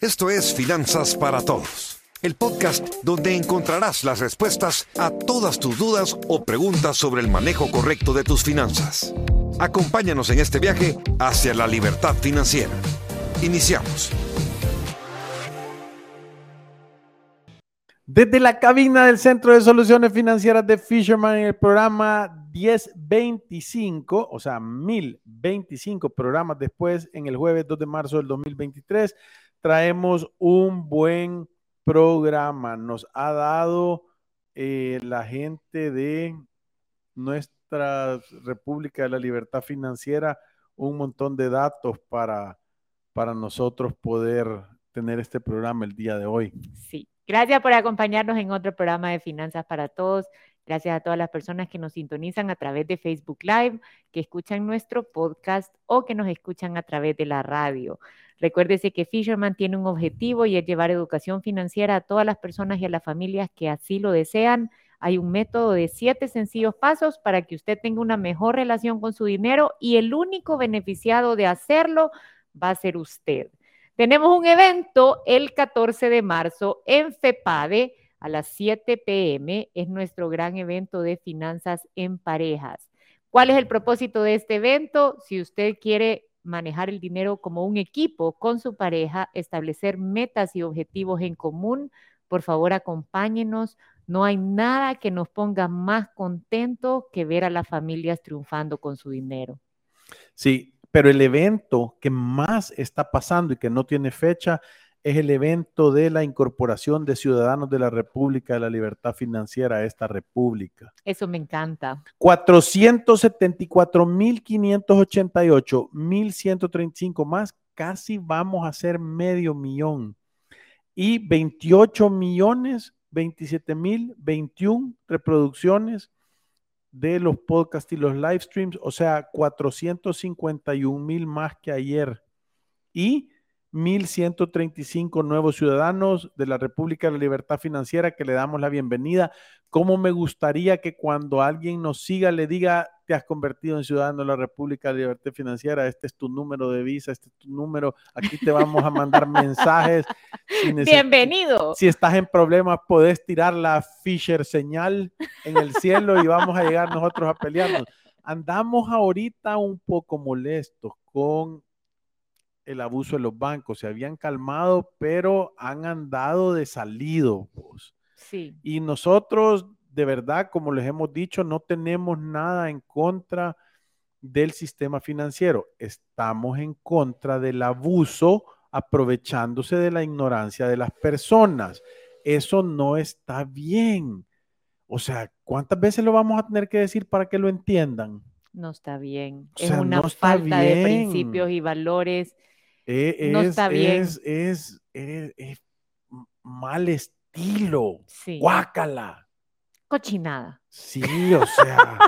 Esto es Finanzas para Todos, el podcast donde encontrarás las respuestas a todas tus dudas o preguntas sobre el manejo correcto de tus finanzas. Acompáñanos en este viaje hacia la libertad financiera. Iniciamos. Desde la cabina del Centro de Soluciones Financieras de Fisherman en el programa 1025, o sea, 1025 programas después, en el jueves 2 de marzo del 2023, traemos un buen programa. Nos ha dado eh, la gente de nuestra República de la Libertad Financiera un montón de datos para, para nosotros poder tener este programa el día de hoy. Sí, gracias por acompañarnos en otro programa de Finanzas para Todos. Gracias a todas las personas que nos sintonizan a través de Facebook Live, que escuchan nuestro podcast o que nos escuchan a través de la radio. Recuérdese que Fisherman tiene un objetivo y es llevar educación financiera a todas las personas y a las familias que así lo desean. Hay un método de siete sencillos pasos para que usted tenga una mejor relación con su dinero y el único beneficiado de hacerlo va a ser usted. Tenemos un evento el 14 de marzo en FEPADE a las 7 pm. Es nuestro gran evento de finanzas en parejas. ¿Cuál es el propósito de este evento? Si usted quiere manejar el dinero como un equipo con su pareja, establecer metas y objetivos en común. Por favor, acompáñenos. No hay nada que nos ponga más contentos que ver a las familias triunfando con su dinero. Sí, pero el evento que más está pasando y que no tiene fecha es el evento de la incorporación de ciudadanos de la República de la Libertad Financiera a esta república. Eso me encanta. 474.588, 1.135 más, casi vamos a ser medio millón. Y 28 millones, 27 mil, 21 reproducciones de los podcasts y los live streams, o sea, 451 mil más que ayer. Y 1.135 nuevos ciudadanos de la República de la Libertad Financiera que le damos la bienvenida. ¿Cómo me gustaría que cuando alguien nos siga le diga, te has convertido en ciudadano de la República de la Libertad Financiera, este es tu número de visa, este es tu número, aquí te vamos a mandar mensajes. Bienvenido. Si estás en problemas, podés tirar la Fisher señal en el cielo y vamos a llegar nosotros a pelearnos. Andamos ahorita un poco molestos con el abuso de los bancos. Se habían calmado, pero han andado de salido. Sí. Y nosotros, de verdad, como les hemos dicho, no tenemos nada en contra del sistema financiero. Estamos en contra del abuso aprovechándose de la ignorancia de las personas. Eso no está bien. O sea, ¿cuántas veces lo vamos a tener que decir para que lo entiendan? No está bien. es una falta de principios y valores eh, no está bien. Es, es, mal estilo. Sí. Guácala. Cochinada. Sí, o sea.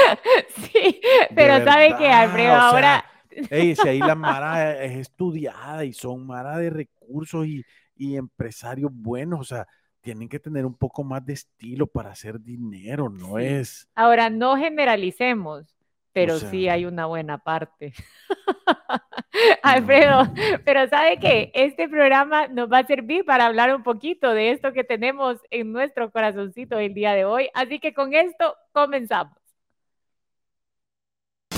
sí, pero sabe que Alfredo ahora. si ahí la Mara es estudiada y son Mara de recursos y, y empresarios buenos, o sea, tienen que tener un poco más de estilo para hacer dinero, no es. Ahora, no generalicemos pero sí hay una buena parte. Alfredo, pero ¿sabe qué? Este programa nos va a servir para hablar un poquito de esto que tenemos en nuestro corazoncito el día de hoy. Así que con esto comenzamos.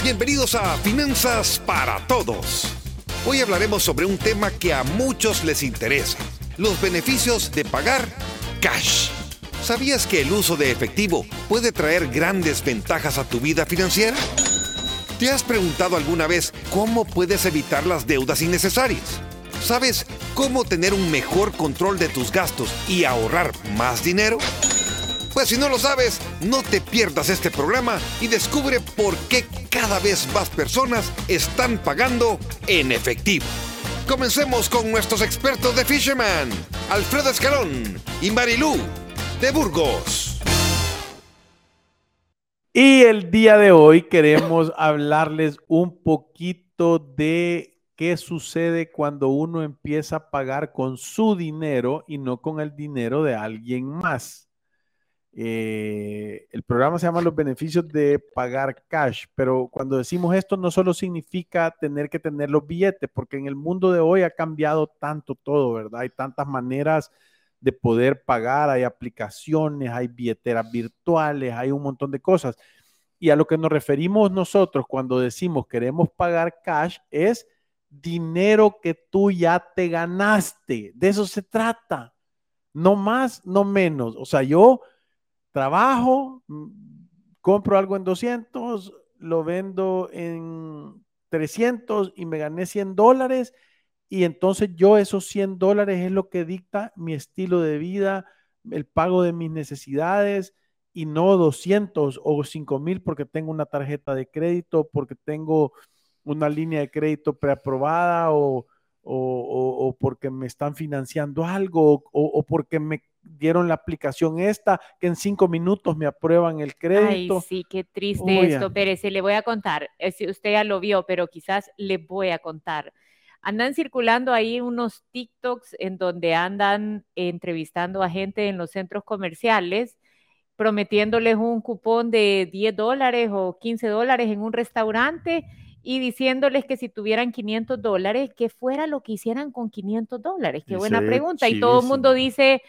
Bienvenidos a Finanzas para Todos. Hoy hablaremos sobre un tema que a muchos les interesa, los beneficios de pagar cash. ¿Sabías que el uso de efectivo puede traer grandes ventajas a tu vida financiera? ¿Te has preguntado alguna vez cómo puedes evitar las deudas innecesarias? ¿Sabes cómo tener un mejor control de tus gastos y ahorrar más dinero? Pues si no lo sabes, no te pierdas este programa y descubre por qué cada vez más personas están pagando en efectivo. Comencemos con nuestros expertos de Fisherman, Alfredo Escalón y Marilú de Burgos. Y el día de hoy queremos hablarles un poquito de qué sucede cuando uno empieza a pagar con su dinero y no con el dinero de alguien más. Eh, el programa se llama Los beneficios de pagar cash, pero cuando decimos esto no solo significa tener que tener los billetes, porque en el mundo de hoy ha cambiado tanto todo, ¿verdad? Hay tantas maneras de poder pagar, hay aplicaciones, hay billeteras virtuales, hay un montón de cosas. Y a lo que nos referimos nosotros cuando decimos queremos pagar cash es dinero que tú ya te ganaste. De eso se trata. No más, no menos. O sea, yo trabajo, mm, compro algo en 200, lo vendo en 300 y me gané 100 dólares. Y entonces yo esos 100 dólares es lo que dicta mi estilo de vida, el pago de mis necesidades y no 200 o 5 mil porque tengo una tarjeta de crédito, porque tengo una línea de crédito preaprobada o, o, porque me están financiando algo o, porque me dieron la aplicación esta que en cinco minutos me aprueban el crédito. Ay, sí, qué triste esto, Pérez. Le voy a contar, eh, si usted ya lo vio, pero quizás le voy a contar. Andan circulando ahí unos TikToks en donde andan entrevistando a gente en los centros comerciales prometiéndoles un cupón de 10 dólares o 15 dólares en un restaurante y diciéndoles que si tuvieran 500 dólares, que fuera lo que hicieran con 500 dólares. Qué buena pregunta. Y todo el mundo dice,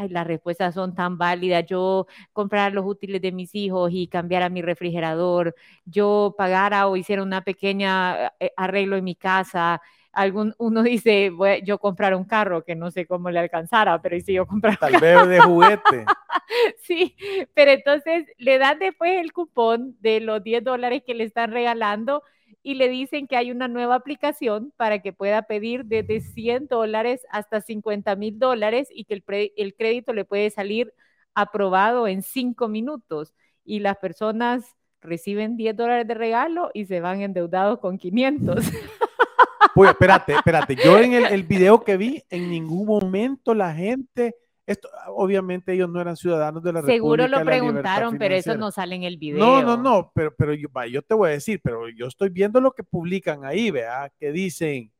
ay, las respuestas son tan válidas. Yo comprar los útiles de mis hijos y cambiar a mi refrigerador, yo pagara o hiciera una pequeña eh, arreglo en mi casa, algún, uno dice, voy, yo comprar un carro que no sé cómo le alcanzara, pero si yo comprar Tal vez de juguete. sí, pero entonces le dan después el cupón de los 10 dólares que le están regalando y le dicen que hay una nueva aplicación para que pueda pedir desde 100 dólares hasta 50 mil dólares y que el, el crédito le puede salir aprobado en 5 minutos. Y las personas reciben 10 dólares de regalo y se van endeudados con 500. Pues espérate, espérate. Yo en el, video que vi, en ningún momento la gente, esto, obviamente ellos no eran ciudadanos de la Seguro República. Seguro lo preguntaron, pero eso no sale en el video. No, no, no, pero, pero yo, yo te voy a decir, pero yo estoy viendo lo que publican ahí, vea, que dicen,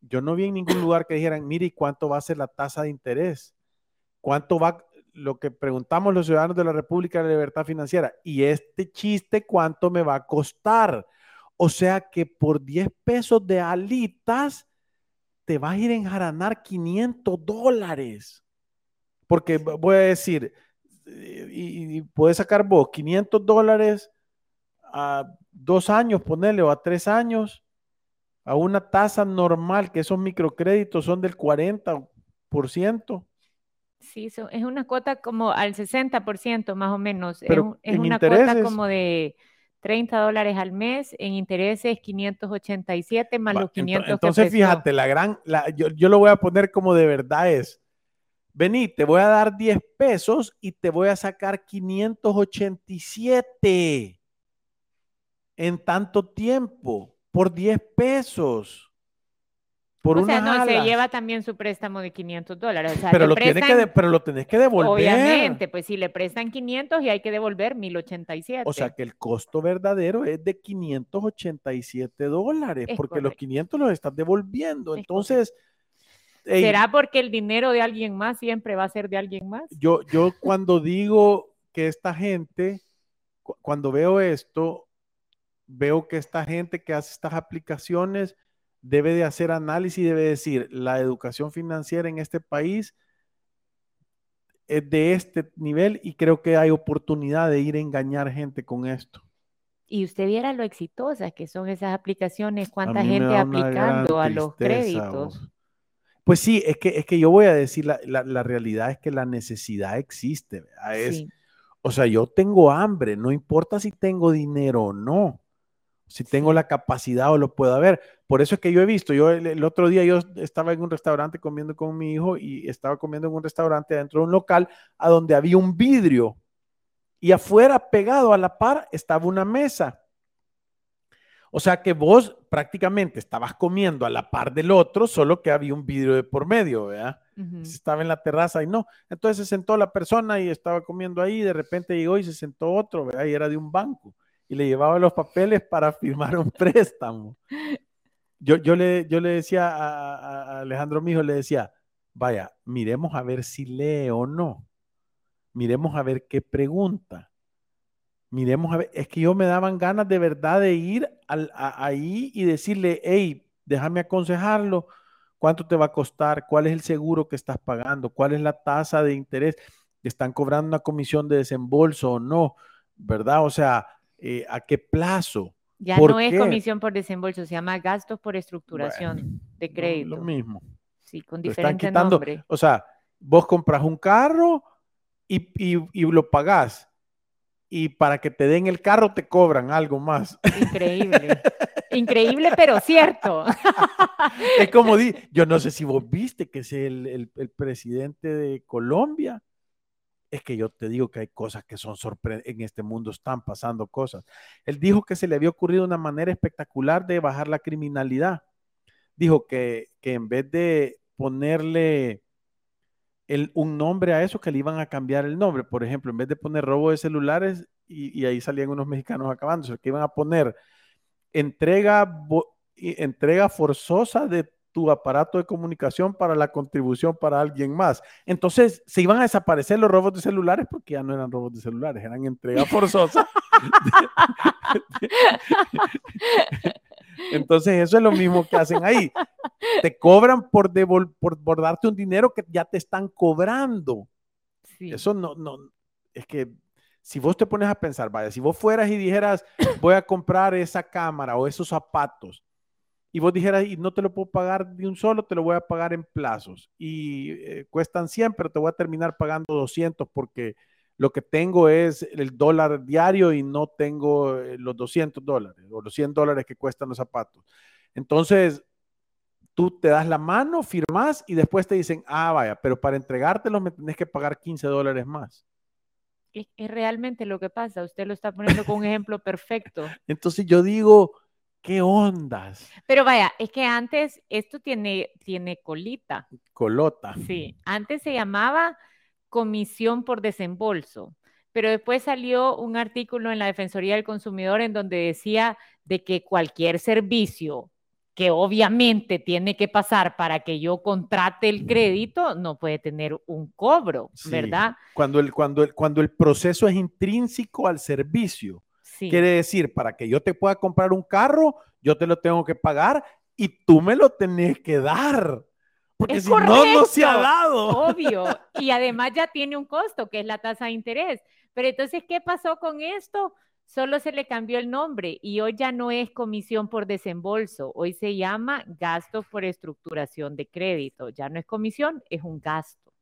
yo no vi en ningún lugar que dijeran, mire, ¿cuánto va a ser la tasa de interés? ¿Cuánto va, lo que preguntamos los ciudadanos de la República de la Libertad Financiera? Y este chiste, ¿cuánto me va a costar? O sea que por 10 pesos de alitas te vas a ir a enjaranar 500 dólares. Porque voy a decir, eh, y, puedes sacar vos 500 dólares a dos años, ponerle, o a tres años, a una tasa normal, que esos microcréditos son del 40%. Sí, es una cuota como al 60% más o menos. Pero es, una cuota como de 30 dólares al mes, en intereses 587 más los 500 Entonces, fíjate, la gran, yo, yo, lo voy a poner como de verdad es, vení, te voy a dar 10 pesos y te voy a sacar 587 en tanto tiempo, por 10 pesos o sea, no, se lleva también su préstamo de 500 dólares. pero, lo que pero lo tenés que devolver. Obviamente, pues si le prestan 500 y hay que devolver 1087. O sea que el costo verdadero es de 587 dólares, porque los 500 los estás devolviendo. Entonces... ¿Será porque el dinero de alguien más siempre va a ser de alguien más? Yo, yo cuando digo que esta gente, cuando veo esto, veo que esta gente que hace estas aplicaciones debe de hacer análisis y debe decir, la educación financiera en este país es de este nivel y creo que hay oportunidad de ir a engañar gente con esto. Y usted viera lo exitosas que son esas aplicaciones, cuánta gente aplicando a los créditos. Pues sí, es que, es que yo voy a decir, la, realidad es que la necesidad existe. Es, O sea, yo tengo hambre, no importa si tengo dinero o no si tengo la capacidad o lo puedo ver. Por eso es que yo he visto, yo el, otro día yo estaba en un restaurante comiendo con mi hijo y estaba comiendo en un restaurante dentro de un local a donde había un vidrio y afuera pegado a la par estaba una mesa. O sea que vos prácticamente estabas comiendo a la par del otro, solo que había un vidrio de por medio, ¿verdad? Estaba en la terraza y no. Entonces se sentó la persona y estaba comiendo ahí, y de repente llegó y se sentó otro, ¿verdad? Y era de un banco y le llevaba los papeles para firmar un préstamo. Yo, yo, le, yo le decía a, Alejandro, mi hijo, le decía, vaya, miremos a ver si lee o no. miremos a ver qué pregunta. Miremos a ver, es que yo me daban ganas de verdad de ir ahí y decirle, hey, déjame aconsejarlo, cuánto te va a costar, cuál es el seguro que estás pagando, cuál es la tasa de interés, están cobrando una comisión de desembolso o no, ¿verdad? O sea, eh, ¿a qué plazo? Ya no es comisión por desembolso, se llama gastos por estructuración de crédito. Lo, mismo. Sí, con diferente nombre. O sea, vos compras un carro y, y, lo pagás. Y para que te den el carro te cobran algo más. Increíble. Increíble, pero cierto. es como di, yo no sé si vos viste que es el, el presidente de Colombia es que yo te digo que hay cosas que son sorprendentes, en este mundo están pasando cosas. Él dijo que se le había ocurrido una manera espectacular de bajar la criminalidad. Dijo que, en vez de ponerle el, un nombre a eso, que le iban a cambiar el nombre. Por ejemplo, en vez de poner robo de celulares, y, ahí salían unos mexicanos acabándose, que iban a poner entrega, entrega forzosa de tu aparato de comunicación para la contribución para alguien más. Entonces se iban a desaparecer los robos de celulares porque ya no eran robos de celulares, eran entrega forzosa. Entonces eso es lo mismo que hacen ahí. Te cobran por, por, darte un dinero que ya te están cobrando. Eso no, no, es que si vos te pones a pensar, vaya, si vos fueras y dijeras, voy a comprar esa cámara o esos zapatos, y vos dijeras, y no te lo puedo pagar de un solo, te lo voy a pagar en plazos. Y eh, cuestan 100, pero te voy a terminar pagando 200 porque lo que tengo es el dólar diario y no tengo eh, los 200 dólares o los 100 dólares que cuestan los zapatos. Entonces, tú te das la mano, firmas y después te dicen, ah, vaya, pero para entregártelo me tenés que pagar 15 dólares más. Es, es realmente lo que pasa. Usted lo está poniendo con un ejemplo perfecto. Entonces yo digo, ¿Qué ondas? Pero vaya, es que antes esto tiene, tiene colita. Colota. Sí, antes se llamaba comisión por desembolso, pero después salió un artículo en la Defensoría del Consumidor en donde decía de que cualquier servicio que obviamente tiene que pasar para que yo contrate el crédito, no puede tener un cobro, ¿verdad? Cuando el, cuando, el, cuando el proceso es intrínseco al servicio. Quiere decir, para que yo te pueda comprar un carro, yo te lo tengo que pagar y tú me lo tenés que dar. Porque si no, no se ha dado. Obvio. Y además ya tiene un costo, que es la tasa de interés. Pero entonces, ¿qué pasó con esto? Solo se le cambió el nombre y hoy ya no es comisión por desembolso, hoy se llama gasto por estructuración de crédito. Ya no es comisión, es un gasto.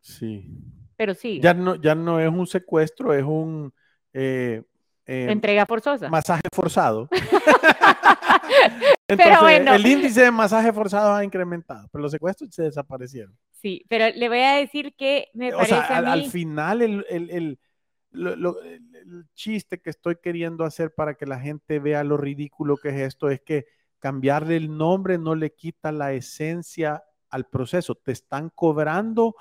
Sí. Pero sí. Ya no, ya no es un secuestro, es un eh, eh, Entrega forzosa. Masaje forzado. pero bueno. El índice de masaje forzado ha incrementado, pero los secuestros se desaparecieron. Sí, pero le voy a decir que me parece. al, final, el, el, el, chiste que estoy queriendo hacer para que la gente vea lo ridículo que es esto es que cambiarle el nombre no le quita la esencia al proceso. Te están cobrando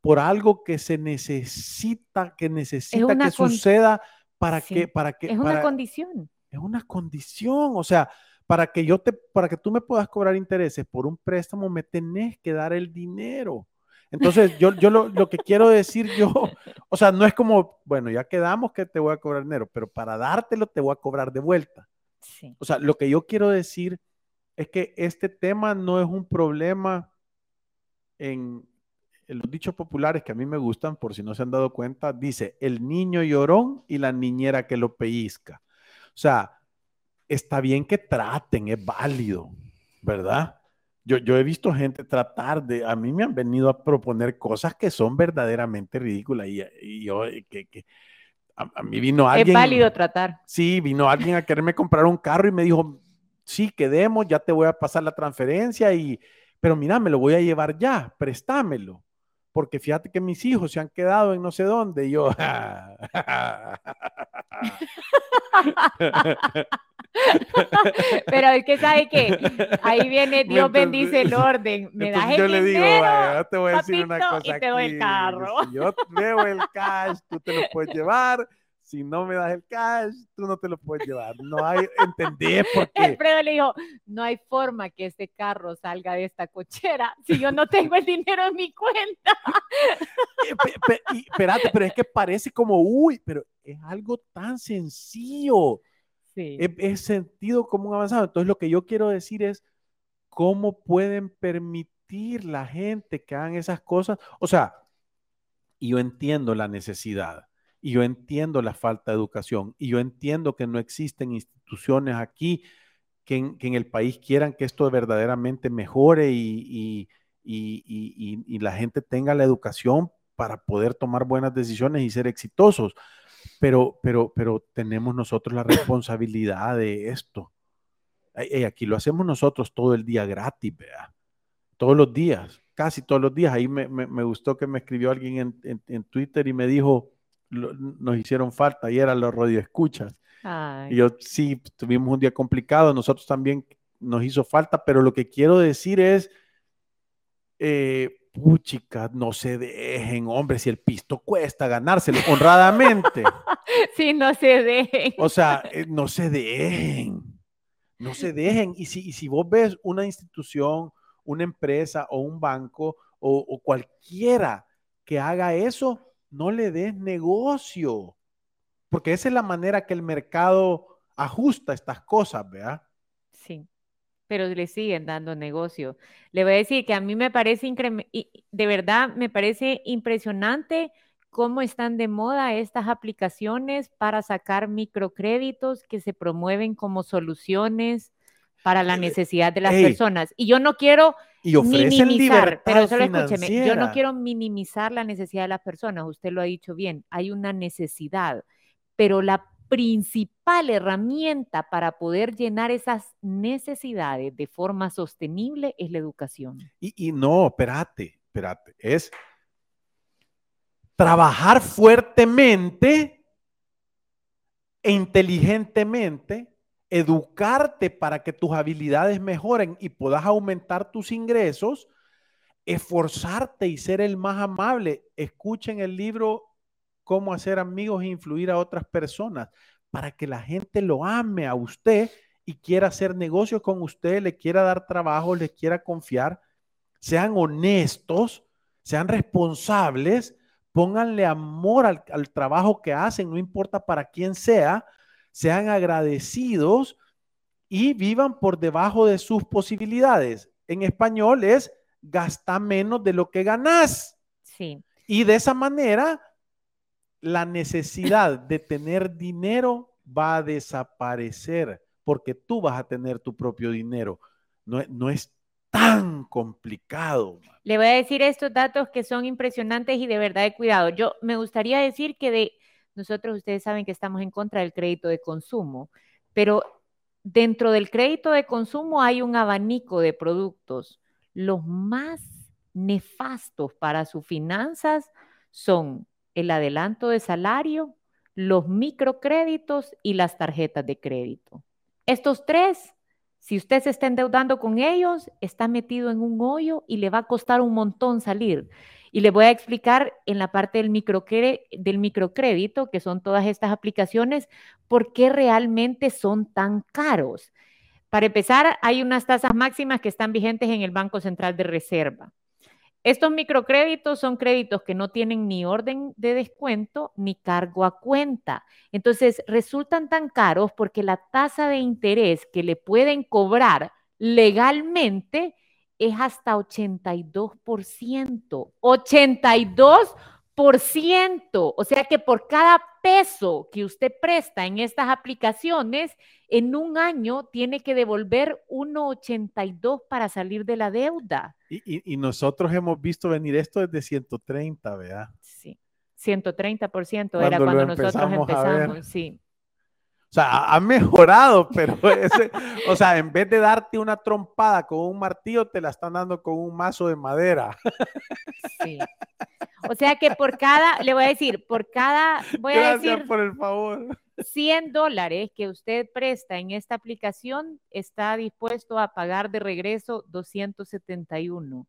por algo que se necesita, que necesita que suceda para que, para que. Es una condición. Es una condición, o sea, para que yo te, para que tú me puedas cobrar intereses por un préstamo, me tenés que dar el dinero. Entonces, yo, yo lo, lo, que quiero decir yo, o sea, no es como, bueno, ya quedamos que te voy a cobrar dinero, pero para dártelo te voy a cobrar de vuelta. Sí. O sea, lo que yo quiero decir es que este tema no es un problema en, los dichos populares que a mí me gustan, por si no se han dado cuenta, dice el niño llorón y la niñera que lo pellizca. O sea, está bien que traten, es válido, ¿verdad? Yo, yo he visto gente tratar de, a mí me han venido a proponer cosas que son verdaderamente ridículas y, yo, que, que a, mí vino alguien. Es válido tratar. Sí, vino alguien a quererme comprar un carro y me dijo, sí, quedemos, ya te voy a pasar la transferencia y, pero mira, me lo voy a llevar ya, préstamelo porque fíjate que mis hijos se han quedado en no sé dónde. Y yo. Pero es que sabe que ahí viene Dios bendice el orden. Me das el yo le digo, yo te voy a decir una cosa. Y te doy el carro. yo veo el cash, tú te lo puedes llevar. Si no me das el cash, tú no te lo puedes llevar. No hay, ¿entendés por qué? Alfredo le dijo, no hay forma que este carro salga de esta cochera si yo no tengo el dinero en mi cuenta. espérate, pero es que parece como, uy, pero es algo tan sencillo. Sí. Es, sentido común avanzado. Entonces lo que yo quiero decir es, ¿cómo pueden permitir la gente que hagan esas cosas? O sea, yo entiendo la necesidad y yo entiendo la falta de educación y yo entiendo que no existen instituciones aquí que en, el país quieran que esto verdaderamente mejore y, y, la gente tenga la educación para poder tomar buenas decisiones y ser exitosos. Pero, pero, pero tenemos nosotros la responsabilidad de esto. Y aquí lo hacemos nosotros todo el día gratis, vea. Todos los días, casi todos los días. Ahí me, me, gustó que me escribió alguien en, en Twitter y me dijo, nos hicieron falta y eran los radioescuchas. Y yo sí, tuvimos un día complicado, nosotros también nos hizo falta, pero lo que quiero decir es, eh, puchica, no se dejen, hombre, si el pisto cuesta ganárselo honradamente. sí, no se dejen. O sea, eh, no se dejen, no se dejen. Y si, y si vos ves una institución, una empresa o un banco o, o cualquiera que haga eso, no le des negocio, porque esa es la manera que el mercado ajusta estas cosas, ¿verdad? Sí, pero le siguen dando negocio. Le voy a decir que a mí me parece, de verdad, me parece impresionante cómo están de moda estas aplicaciones para sacar microcréditos que se promueven como soluciones para la necesidad de las personas. Y yo no quiero y minimizar, pero solo escúcheme, yo no quiero minimizar la necesidad de las personas, usted lo ha dicho bien, hay una necesidad, pero la principal herramienta para poder llenar esas necesidades de forma sostenible es la educación. Y, y no, espérate, espérate, es trabajar fuertemente e inteligentemente educarte para que tus habilidades mejoren y puedas aumentar tus ingresos, esforzarte y ser el más amable. Escuchen el libro Cómo hacer amigos e influir a otras personas para que la gente lo ame a usted y quiera hacer negocios con usted, le quiera dar trabajo, le quiera confiar. Sean honestos, sean responsables, pónganle amor al, al trabajo que hacen, no importa para quién sea, sean agradecidos y vivan por debajo de sus posibilidades. En español es gasta menos de lo que ganas. Sí. Y de esa manera, la necesidad de tener dinero va a desaparecer porque tú vas a tener tu propio dinero. No, no es tan complicado. Le voy a decir estos datos que son impresionantes y de verdad de cuidado. Yo me gustaría decir que de nosotros, ustedes saben que estamos en contra del crédito de consumo, pero dentro del crédito de consumo hay un abanico de productos. Los más nefastos para sus finanzas son el adelanto de salario, los microcréditos y las tarjetas de crédito. Estos tres, si usted se está endeudando con ellos, está metido en un hoyo y le va a costar un montón salir. Y le voy a explicar en la parte del, del microcrédito, que son todas estas aplicaciones, por qué realmente son tan caros. Para empezar, hay unas tasas máximas que están vigentes en el Banco Central de Reserva. Estos microcréditos son créditos que no tienen ni orden de descuento ni cargo a cuenta. Entonces, resultan tan caros porque la tasa de interés que le pueden cobrar legalmente es hasta 82%. 82%. O sea que por cada peso que usted presta en estas aplicaciones, en un año tiene que devolver 1,82 para salir de la deuda. Y, nosotros hemos visto venir esto desde 130, ¿verdad? Sí, 130% era cuando nosotros empezamos, sí. O sea, ha mejorado, pero ese, o sea, en vez de darte una trompada con un martillo, te la están dando con un mazo de madera. Sí. O sea que por cada, le voy a decir, por cada, voy a decir. por el favor. 100 dólares que usted presta en esta aplicación, está dispuesto a pagar de regreso 271.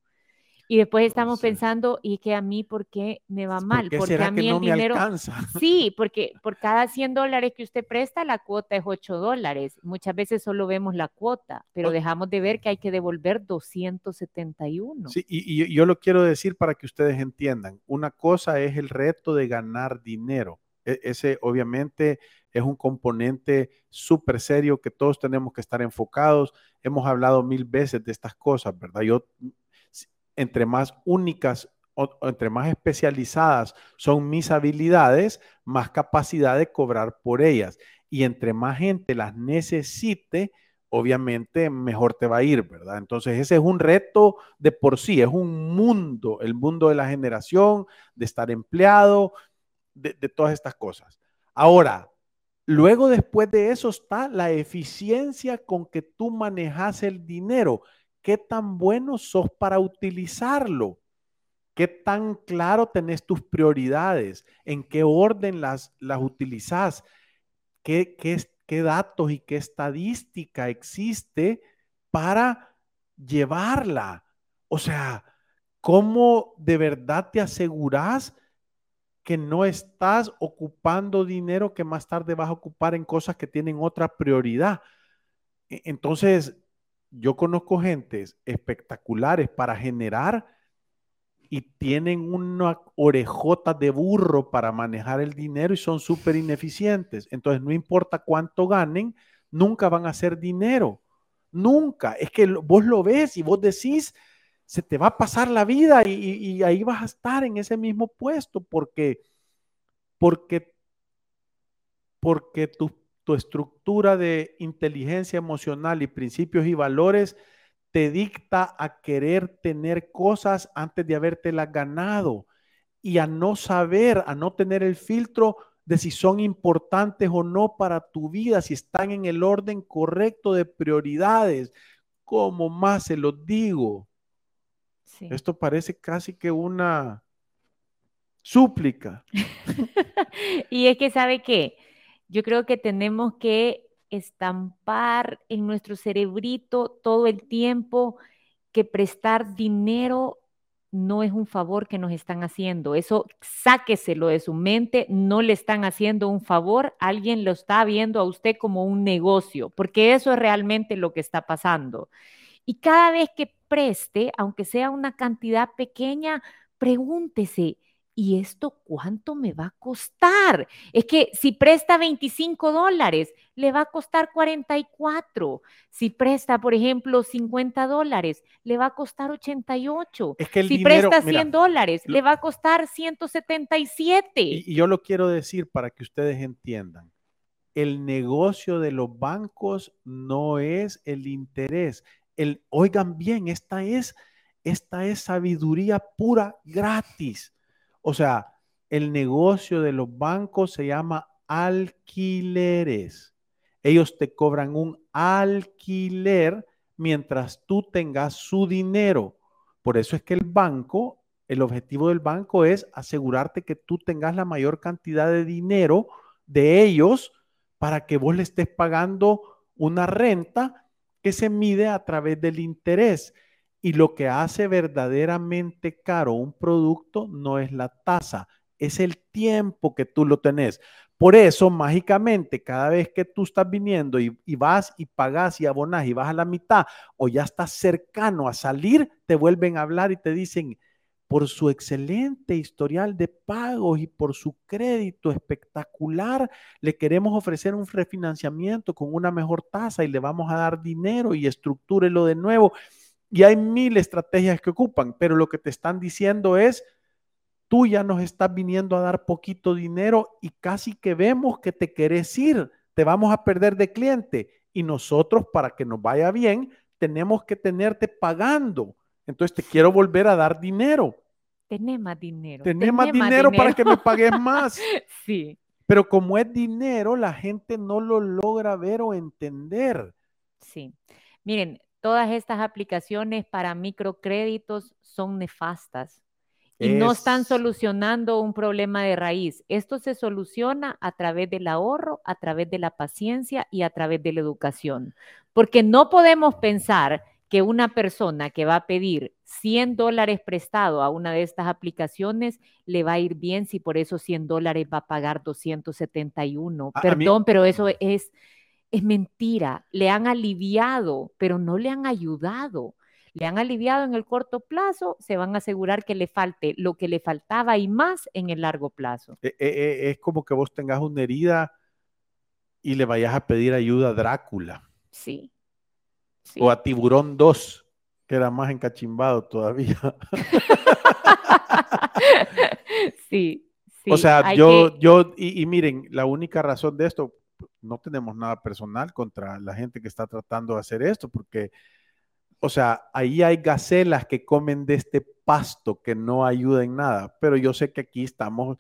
Y después estamos pensando, ¿y que a mí por qué me va ¿por mal? qué Porque será a mí que no el me dinero... alcanza? Sí, porque por cada 100 dólares que usted presta, la cuota es 8 dólares. Muchas veces solo vemos la cuota, pero dejamos de ver que hay que devolver 271. Sí, y, y yo lo quiero decir para que ustedes entiendan. Una cosa es el reto de ganar dinero. E- ese obviamente es un componente súper serio que todos tenemos que estar enfocados. Hemos hablado mil veces de estas cosas, ¿verdad? Yo, entre más únicas o, entre más especializadas son mis habilidades, más capacidad de cobrar por ellas. Y entre más gente las necesite, obviamente mejor te va a ir, ¿verdad? Entonces ese es un reto de por sí, es un mundo, el mundo de la generación, de estar empleado, de, de todas estas cosas. Ahora, luego después de eso está la eficiencia con que tú manejas el dinero. ¿Qué tan bueno sos para utilizarlo? ¿Qué tan claro tenés tus prioridades? ¿En qué orden las, las utilizás? ¿Qué, qué, qué datos y qué estadística existe para llevarla? O sea, ¿cómo de verdad te aseguras que no estás ocupando dinero que más tarde vas a ocupar en cosas que tienen otra prioridad? E- Entonces, yo conozco gentes espectaculares para generar y tienen una orejota de burro para manejar el dinero y son súper ineficientes. Entonces, no importa cuánto ganen, nunca van a hacer dinero. Nunca. Es que vos lo ves y vos decís, se te va a pasar la vida y, y- ahí vas a estar en ese mismo puesto porque, porque, porque tu, tu estructura de inteligencia emocional y principios y valores te dicta a querer tener cosas antes de habértelas ganado y a no saber, a no tener el filtro de si son importantes o no para tu vida, si están en el orden correcto de prioridades. Como más se los digo, Sí. esto parece casi que una súplica. y es que, ¿sabe qué? Yo creo que tenemos que estampar en nuestro cerebrito todo el tiempo que prestar dinero no es un favor que nos están haciendo. Eso sáqueselo de su mente, no le están haciendo un favor, alguien lo está viendo a usted como un negocio, porque eso es realmente lo que está pasando. Y cada vez que preste, aunque sea una cantidad pequeña, pregúntese, ¿y esto cuánto me va a costar? Es que si presta 25 dólares, le va a costar 44. Si presta, por ejemplo, 50 dólares, le va a costar 88. Es que el si dinero, presta mira, 100 dólares, lo- le va a costar 177. Y, y yo lo quiero decir para que ustedes entiendan. El negocio de los bancos no es el interés. El, oigan bien, esta es, esta es sabiduría pura gratis. O sea, el negocio de los bancos se llama alquileres. Ellos te cobran un alquiler mientras tú tengas su dinero. Por eso es que el banco, el objetivo del banco es asegurarte que tú tengas la mayor cantidad de dinero de ellos para que vos le estés pagando una renta que se mide a través del interés. Y lo que hace verdaderamente caro un producto no es la tasa, es el tiempo que tú lo tenés. Por eso, mágicamente, cada vez que tú estás viniendo y, vas y pagas y abonás y vas a la mitad o ya estás cercano a salir, te vuelven a hablar y te dicen, por su excelente historial de pagos y por su crédito espectacular, le queremos ofrecer un refinanciamiento con una mejor tasa y le vamos a dar dinero y estructúrelo de nuevo. Y hay mil estrategias que ocupan, pero lo que te están diciendo es, tú ya nos estás viniendo a dar poquito dinero y casi que vemos que te querés ir, te vamos a perder de cliente y nosotros para que nos vaya bien tenemos que tenerte pagando. Entonces te quiero volver a dar dinero. Tenés más dinero. Tenés más dinero, para que me pagues más. sí. Pero como es dinero, la gente no lo logra ver o entender. Sí. Miren, todas estas aplicaciones para microcréditos son nefastas y no están Es- solucionando un problema de raíz. Esto se soluciona a través del ahorro, a través de la paciencia y a través de la educación. Porque no podemos pensar que una persona que va a pedir 100 dólares prestado a una de estas aplicaciones le va a ir bien si por esos 100 dólares va a pagar 271. Perdón, pero eso es, es mentira. Le han aliviado, pero no le han ayudado. Le han aliviado en el corto plazo, se van a asegurar que le falte lo que le faltaba y más en el largo plazo. E, e, e, es como que vos tengas una herida y le vayas a pedir ayuda a Drácula. Sí. O a Tiburón 2, que era más encachimbado todavía. sí, sí. O sea, yo, yo, y, miren, la única razón de esto, no tenemos nada personal contra la gente que está tratando de hacer esto, porque o sea, ahí hay gacelas que comen de este pasto que no ayuda en nada, pero yo sé que aquí estamos,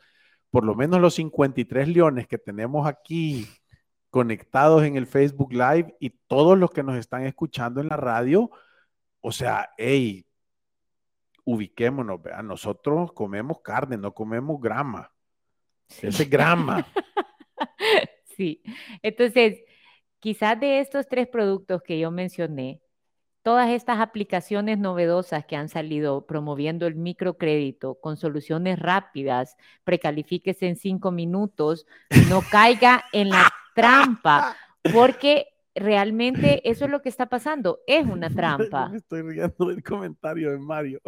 por lo menos los 53 leones que tenemos aquí conectados en el Facebook Live y todos los que nos están escuchando en la radio, o sea, hey, ubiquémonos, vean, nosotros comemos carne, no comemos grama. Ese grama. sí, entonces, quizás de estos tres productos que yo mencioné, todas estas aplicaciones novedosas que han salido promoviendo el microcrédito con soluciones rápidas, precalifíquese en cinco minutos, no caiga en la trampa, porque realmente eso es lo que está pasando, es una trampa. Me estoy riendo del comentario de Mario.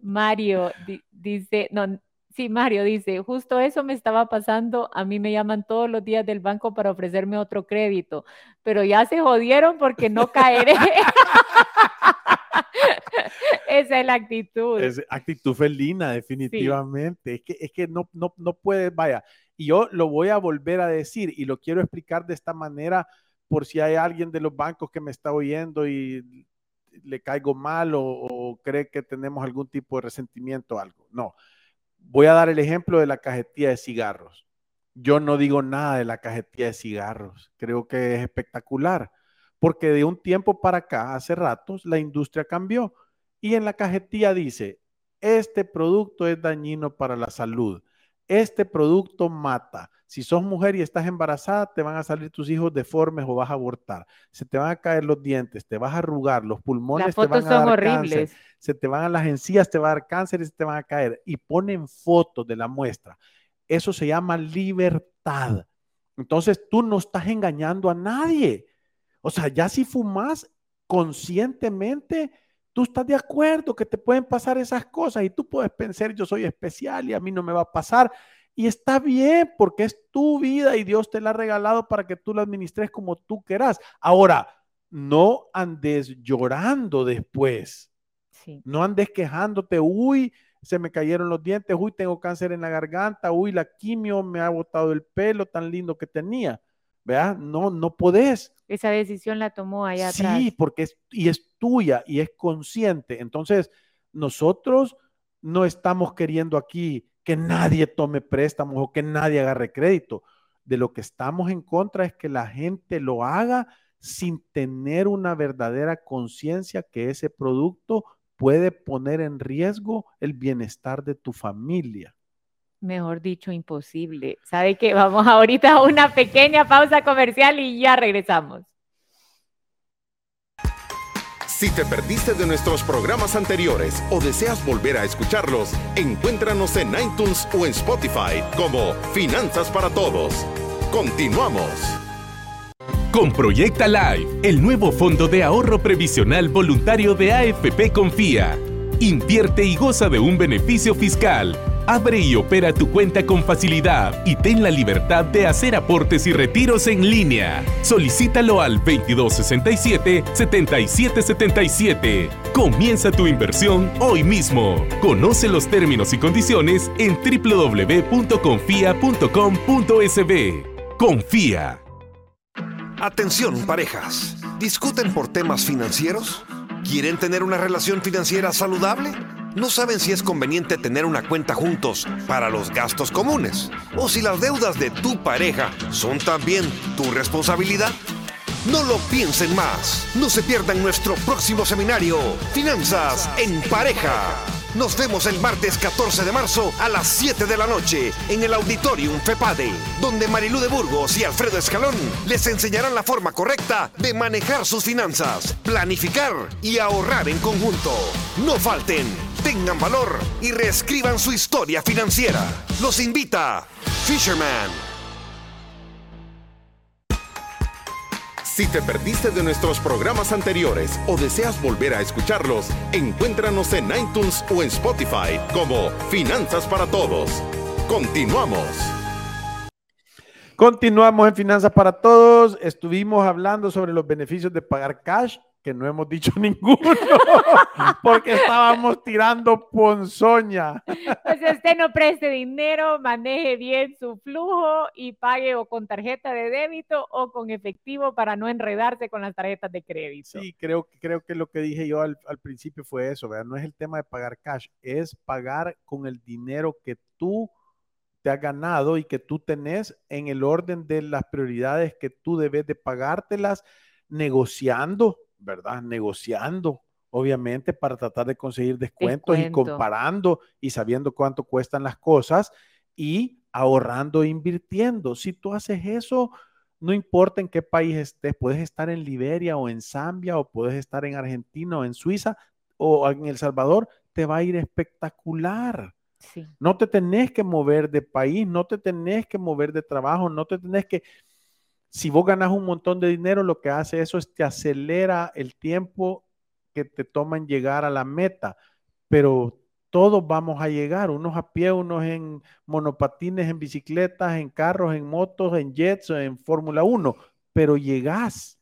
Mario dice, no, Sí, Mario dice, justo eso me estaba pasando, a mí me llaman todos los días del banco para ofrecerme otro crédito, pero ya se jodieron porque no caeré. Esa es la actitud. Es actitud felina, definitivamente. Es que, es que no, no, no puede, vaya, y yo lo voy a volver a decir y lo quiero explicar de esta manera por si hay alguien de los bancos que me está oyendo y le caigo mal o, o cree que tenemos algún tipo de resentimiento o algo. No Voy a dar el ejemplo de la cajetilla de cigarros. Yo no digo nada de la cajetilla de cigarros. Creo que es espectacular, porque de un tiempo para acá, hace ratos, la industria cambió. Y en la cajetilla dice, este producto es dañino para la salud. Este producto mata. Si sos mujer y estás embarazada, te van a salir tus hijos deformes o vas a abortar. Se te van a caer los dientes, te vas a arrugar, los pulmones te van a dar horribles. Cáncer, se te van a las encías, te va a dar cáncer y se te van a caer. Y ponen fotos de la muestra. Eso se llama libertad. Entonces tú no estás engañando a nadie. O sea, ya si fumas conscientemente, tú estás de acuerdo que te pueden pasar esas cosas y tú puedes pensar, yo soy especial y a mí no me va a pasar. Y está bien porque es tu vida y Dios te la ha regalado para que tú la administres como tú quieras. Ahora, no andes llorando después. No andes quejándote, uy, se me cayeron los dientes, uy, tengo cáncer en la garganta, uy, la quimio me ha botado el pelo tan lindo que tenía. ¿Verdad? No, no podés. Esa decisión la tomó allá atrás. Sí, porque es, y es tuya y es consciente. Entonces, nosotros no estamos queriendo aquí que nadie tome préstamos o que nadie agarre crédito. De lo que estamos en contra es que la gente lo haga sin tener una verdadera conciencia que ese producto puede poner en riesgo el bienestar de tu familia. Mejor dicho, imposible. ¿Sabe que Vamos ahorita a una pequeña pausa comercial y ya regresamos. Si te perdiste de nuestros programas anteriores o deseas volver a escucharlos, encuéntranos en iTunes o en Spotify como Finanzas para Todos. Continuamos. Con Proyecta Live, el nuevo fondo de ahorro previsional voluntario de AFP Confía. Invierte y goza de un beneficio fiscal Abre y opera tu cuenta con facilidad y ten la libertad de hacer aportes y retiros en línea. Solicítalo al 2267-7777. Comienza tu inversión hoy mismo. Conoce los términos y condiciones en www.confia.com.sb. Confía. Atención parejas. ¿Discuten por temas financieros? ¿Quieren tener una relación financiera saludable? No saben si es conveniente tener una cuenta juntos para los gastos comunes o si las deudas de tu pareja son también tu responsabilidad. No lo piensen más. No se pierdan nuestro próximo seminario, Finanzas en Pareja. Nos vemos el martes 14 de marzo a las 7 de la noche en el Auditorium FEPADE, donde Marilú de Burgos y Alfredo Escalón les enseñarán la forma correcta de manejar sus finanzas, planificar y ahorrar en conjunto. No falten, tengan valor y reescriban su historia financiera. Los invita Fisherman. Si te perdiste de nuestros programas anteriores o deseas volver a escucharlos, encuéntranos en iTunes o en Spotify como Finanzas para Todos. Continuamos. Continuamos en Finanzas para Todos. Estuvimos hablando sobre los beneficios de pagar cash que no hemos dicho ninguno, porque estábamos tirando ponzoña. Pues usted no preste dinero, maneje bien su flujo y pague o con tarjeta de débito o con efectivo para no enredarse con las tarjetas de crédito. Sí, creo, creo que lo que dije yo al, al principio fue eso, ¿verdad? No es el tema de pagar cash, es pagar con el dinero que tú te has ganado y que tú tenés en el orden de las prioridades que tú debes de pagártelas negociando ¿verdad? Negociando, obviamente, para tratar de conseguir descuentos y comparando y sabiendo cuánto cuestan las cosas y ahorrando e invirtiendo. Si tú haces eso, no importa en qué país estés, puedes estar en Liberia o en Zambia o puedes estar en Argentina o en Suiza o en El Salvador, te va a ir espectacular. No te tenés que mover de país, no te tenés que mover de trabajo, no te tenés que si vos ganas un montón de dinero, lo que hace eso es te acelera el tiempo que te toma en llegar a la meta, pero todos vamos a llegar, unos a pie, unos en monopatines, en bicicletas, en carros, en motos, en jets, en Fórmula 1, pero llegás.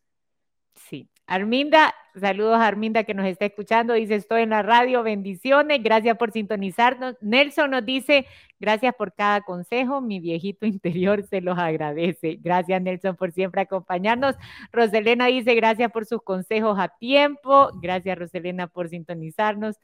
Sí. Arminda, saludos a Arminda que nos está escuchando, dice estoy en la radio, bendiciones, gracias por sintonizarnos. Nelson nos dice, gracias por cada consejo, mi viejito interior se los agradece. Gracias Nelson por siempre acompañarnos. Roselena dice, gracias por sus consejos a tiempo, gracias Roselena por sintonizarnos.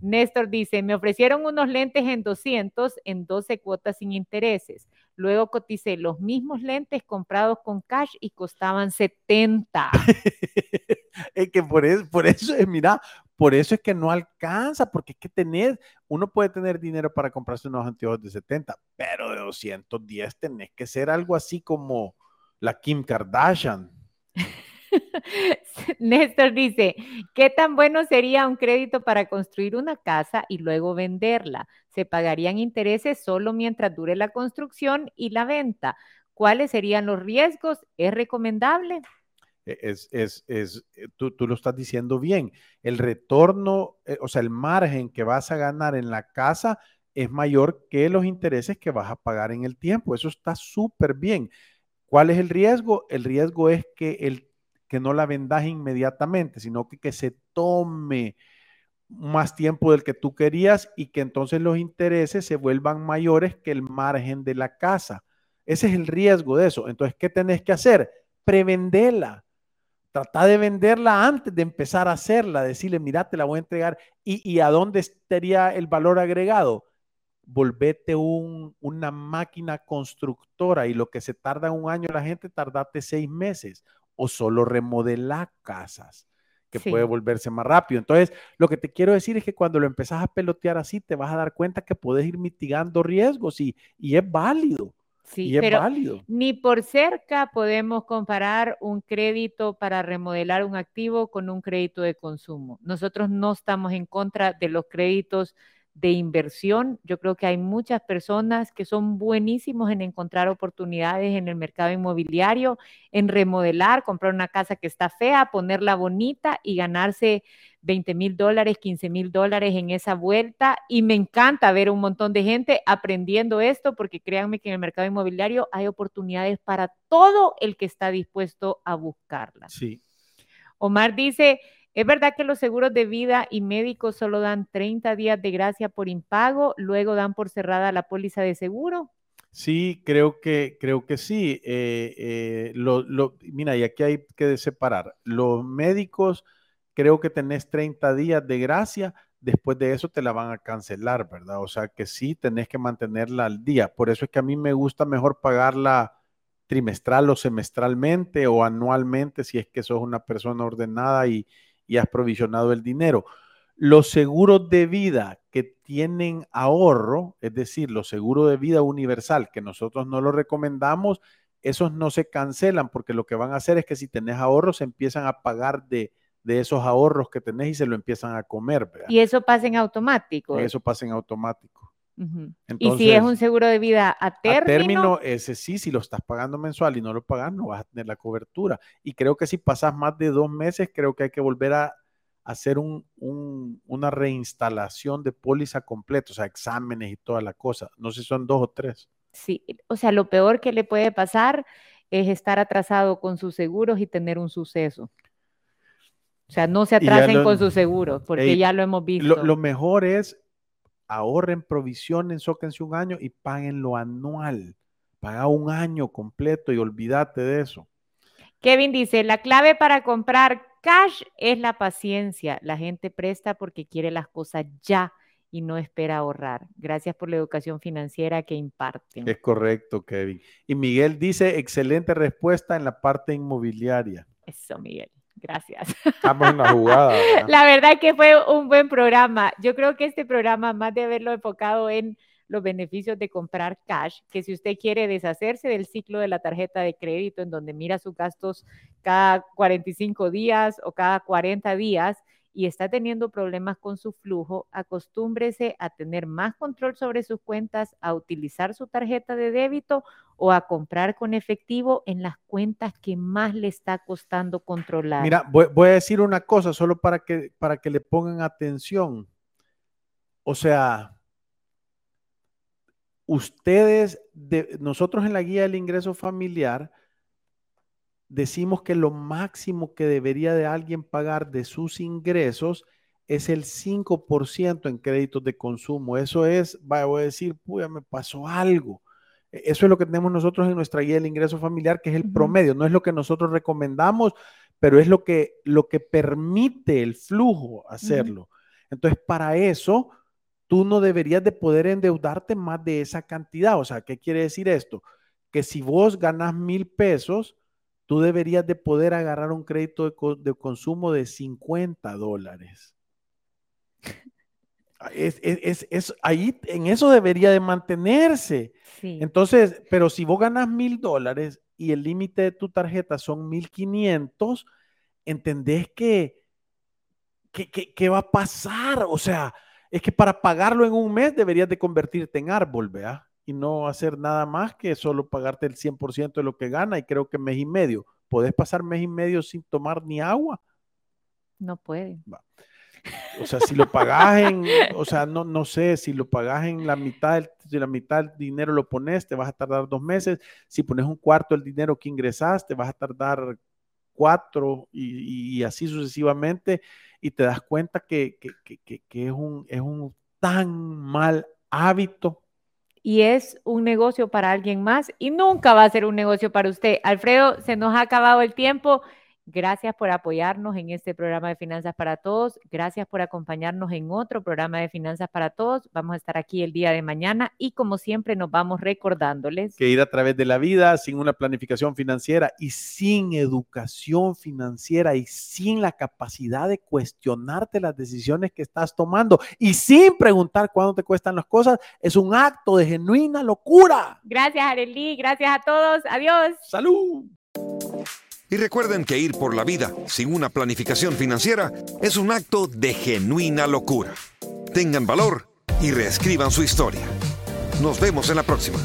Néstor dice, me ofrecieron unos lentes en 200 en 12 cuotas sin intereses. Luego coticé los mismos lentes comprados con cash y costaban 70. es que por eso, por eso es, mira, por eso es que no alcanza, porque es que tener, uno puede tener dinero para comprarse unos anteojos de 70, pero de 210 tenés que ser algo así como la Kim Kardashian. Néstor dice, ¿qué tan bueno sería un crédito para construir una casa y luego venderla? Se pagarían intereses solo mientras dure la construcción y la venta. ¿Cuáles serían los riesgos? ¿Es recomendable? E, es, es, es eh, tú, tú, lo estás diciendo bien. El retorno, eh, o sea, el margen que vas a ganar en la casa es mayor que los intereses que vas a pagar en el tiempo. Eso está súper bien. ¿Cuál es el riesgo? El riesgo es que el que no la vendas inmediatamente, sino que, que se tome más tiempo del que tú querías y que entonces los intereses se vuelvan mayores que el margen de la casa. Ese es el riesgo de eso. Entonces, ¿qué tenés que hacer? Prevendela. Trata de venderla antes de empezar a hacerla, decirle, mira, te la voy a entregar. ¿Y, a dónde estaría el valor agregado? Volvete una máquina constructora y lo que se tarda un año la gente, tardate seis meses o solo remodelar casas, que puede volverse más rápido. Entonces, lo que te quiero decir es que cuando lo empezás a pelotear así, te vas a dar cuenta que puedes ir mitigando riesgos y, y es válido. Sí, pero válido. ni por cerca podemos comparar un crédito para remodelar un activo con un crédito de consumo. Nosotros no estamos en contra de los créditos de inversión. Yo creo que hay muchas personas que son buenísimos en encontrar oportunidades en el mercado inmobiliario, en remodelar, comprar una casa que está fea, ponerla bonita y ganarse 20 mil dólares, 15 mil dólares en esa vuelta. Y me encanta ver un montón de gente aprendiendo esto porque créanme que en el mercado inmobiliario hay oportunidades para todo el que está dispuesto a buscarlas. Sí. Omar dice, es verdad que los seguros de vida y médicos solo dan 30 días de gracia por impago, luego dan por cerrada la póliza de seguro. Sí, creo que, creo que sí. Eh, eh, lo, mira, y aquí hay que separar. Los médicos, creo que tenés 30 días de gracia, después de eso te la van a cancelar, ¿verdad? O sea que sí, tenés que mantenerla al día. Por eso es que a mí me gusta mejor pagarla trimestral o semestralmente o anualmente si es que sos una persona ordenada y, y has provisionado el dinero. Los seguros de vida que, tienen ahorro, es decir, los seguros de vida universal, que nosotros no lo recomendamos, esos no se cancelan porque lo que van a hacer es que si tenés ahorros, se empiezan a pagar de, de esos ahorros que tenés y se lo empiezan a comer. ¿verdad? Y eso pasa en automático. Eso pasa en automático. Y si es un seguro de vida a término, a término, ese sí, si lo estás pagando mensual y no lo pagas, no vas a tener la cobertura. Y creo que si pasas más de dos meses, creo que hay que volver a hacer un, un, una reinstalación de póliza completa, o sea, exámenes y toda la cosa. No sé si son dos o tres. sí, o sea, lo peor que le puede pasar es estar atrasado con sus seguros y tener un suceso. O sea, no se atrasen lo- con sus seguros, porque Ey, ya lo hemos visto. Lo, lo mejor es ahorren provisión, sóquense un año y paguen lo anual. Paga un año completo y olvídate de eso. Kevin dice, la clave para comprar cash es la paciencia. La gente presta porque quiere las cosas ya y no espera ahorrar. Gracias por la educación financiera que imparten. Es correcto, Kevin. Y Miguel dice, excelente respuesta en la parte inmobiliaria. Eso, Miguel. Gracias. Estamos en la jugada. ¿verdad? La verdad que fue un buen programa. Yo creo que este programa, más de haberlo enfocado en los beneficios de comprar cash, que si usted quiere deshacerse del ciclo de la tarjeta de crédito, en donde mira sus gastos cada 45 días o cada 40 días y está teniendo problemas con su flujo, acostúmbrese a tener más control sobre sus cuentas, a utilizar su tarjeta de débito o a comprar con efectivo en las cuentas que más le está costando controlar. Mira, voy, a decir una cosa solo para que, para que le pongan atención. O sea, ustedes, de, nosotros en la guía del ingreso familiar, decimos que lo máximo que debería de alguien pagar de sus ingresos es el 5% en créditos de consumo. Eso es, vaya, voy a decir, puya, me pasó algo. E- Eso es lo que tenemos nosotros en nuestra guía del ingreso familiar, que es el promedio. No es lo que nosotros recomendamos, pero es lo que, lo que permite el flujo hacerlo. Entonces, para eso, tú no deberías de poder endeudarte más de esa cantidad. O sea, ¿qué quiere decir esto? Que si vos ganas mil pesos, tú deberías de poder agarrar un crédito de, co- de consumo de 50 dólares. Es, es- es- es- ahí en eso debería de mantenerse. Sí. Entonces, pero si vos ganas mil dólares y el límite de tu tarjeta son mil quinientos, entendés que, que, que- que va a pasar. O sea, es que para pagarlo en un mes deberías de convertirte en árbol, ¿vea? Y no hacer nada más que solo pagarte el 100% de lo que gana y creo que mes y medio. Podés pasar mes y medio sin tomar ni agua. No puede. O sea, si lo pagás en, o sea, no, no sé, si lo pagás en la mitad, del- si la mitad del dinero lo pones, te vas a tardar dos meses. Si pones un cuarto del dinero que ingresas, te vas a tardar cuatro y, y así sucesivamente. Y te das cuenta que, que- que- que- que es, un, es un tan mal hábito. Y es un negocio para alguien más y nunca va a ser un negocio para usted. Alfredo, se nos ha acabado el tiempo. Gracias por apoyarnos en este programa de Finanzas para Todos. Gracias por acompañarnos en otro programa de Finanzas para Todos. Vamos a estar aquí el día de mañana y como siempre nos vamos recordándoles. que ir a través de la vida sin una planificación financiera y sin educación financiera y sin la capacidad de cuestionarte las decisiones que estás tomando y sin preguntar cuándo te cuestan las cosas, es un acto de genuina locura. Gracias, Arely. Gracias a todos. Adiós. Salud. Y recuerden que ir por la vida sin una planificación financiera es un acto de genuina locura. Tengan valor y reescriban su historia. Nos vemos en la próxima.